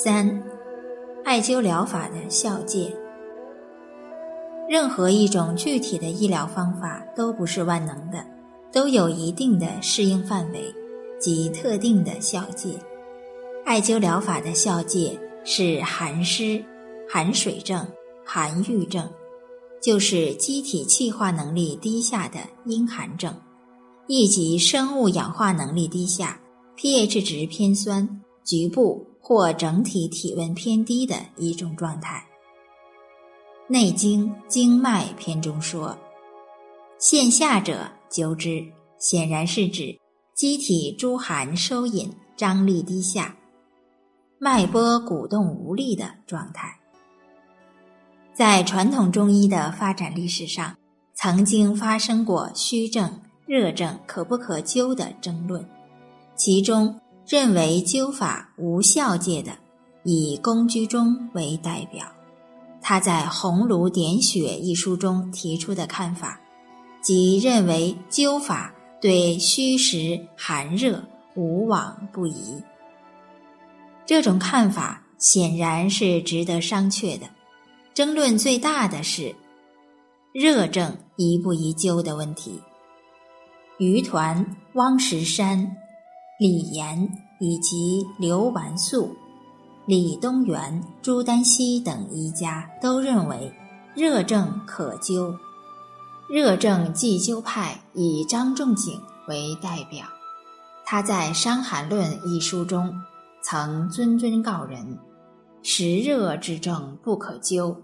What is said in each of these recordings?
三，艾灸疗法的效界。任何一种具体的医疗方法都不是万能的，都有一定的适应范围及特定的效界。艾灸疗法的效界是寒湿、寒水症、寒郁症，就是机体气化能力低下的阴寒症，以及生物氧化能力低下、pH 值偏酸、局部。或整体体温偏低的一种状态。《内经·经脉篇》中说：“线下者灸之，显然是指机体诸寒收引、张力低下、脉波鼓动无力的状态。”在传统中医的发展历史上，曾经发生过虚症、热症可不可灸的争论，其中。认为灸法无效界的，以龚居中为代表。他在《红炉点血》一书中提出的看法，即认为灸法对虚实寒热无往不宜。这种看法显然是值得商榷的。争论最大的是热症宜不宜灸的问题。余团、汪石山。李炎以及刘完素、李东垣、朱丹溪等医家都认为热症可灸。热症忌灸派以张仲景为代表，他在《伤寒论》一书中曾谆谆告人：实热之症不可灸，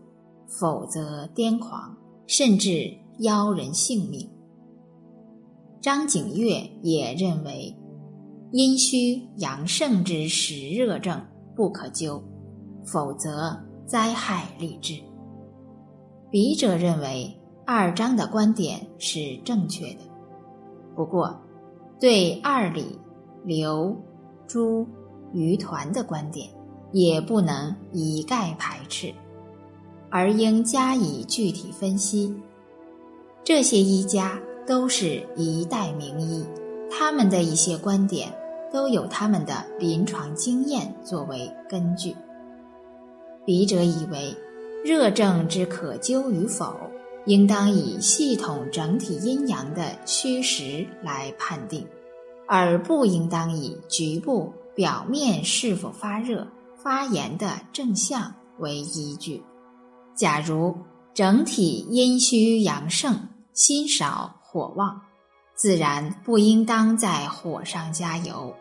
否则癫狂，甚至夭人性命。张景岳也认为。阴虚阳盛之实热症不可灸，否则灾害立志。笔者认为二张的观点是正确的，不过对二李、刘、朱、于团的观点也不能一概排斥，而应加以具体分析。这些医家都是一代名医，他们的一些观点。都有他们的临床经验作为根据。笔者以为，热症之可灸与否，应当以系统整体阴阳的虚实来判定，而不应当以局部表面是否发热、发炎的症象为依据。假如整体阴虚阳盛、心少火旺，自然不应当在火上加油。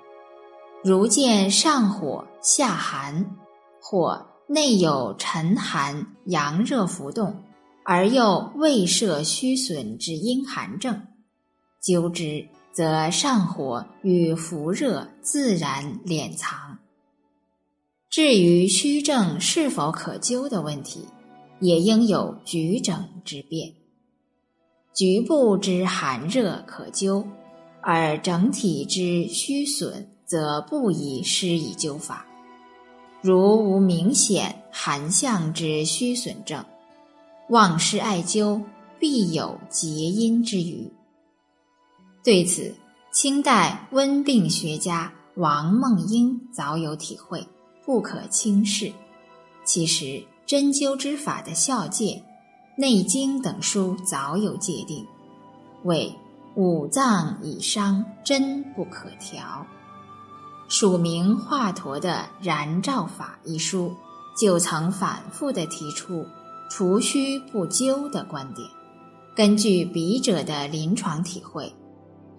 如见上火下寒，或内有沉寒阳热浮动，而又未设虚损之阴寒症，灸之则上火与浮热自然敛藏。至于虚症是否可灸的问题，也应有举证之变。局部之寒热可灸，而整体之虚损。则不宜施以灸法。如无明显寒象之虚损症，望施艾灸必有结阴之余。对此，清代温病学家王梦英早有体会，不可轻视。其实，针灸之法的效界，《内经》等书早有界定，为五脏已伤，针不可调。署名华佗的《燃照法》一书，就曾反复地提出“除虚不灸”的观点。根据笔者的临床体会，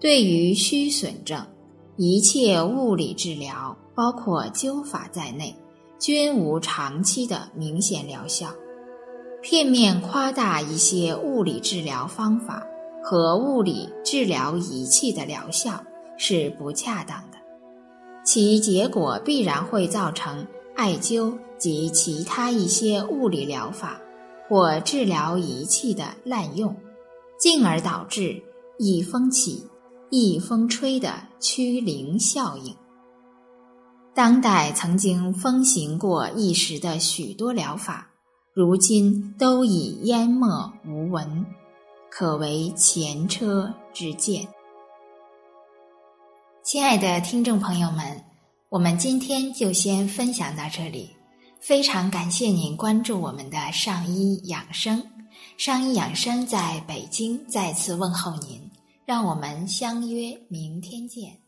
对于虚损症，一切物理治疗，包括灸法在内，均无长期的明显疗效。片面夸大一些物理治疗方法和物理治疗仪器的疗效是不恰当的。其结果必然会造成艾灸及其他一些物理疗法或治疗仪器的滥用，进而导致一风起、一风吹的趋零效应。当代曾经风行过一时的许多疗法，如今都已淹没无闻，可为前车之鉴。亲爱的听众朋友们，我们今天就先分享到这里。非常感谢您关注我们的上医养生，上医养生在北京再次问候您，让我们相约明天见。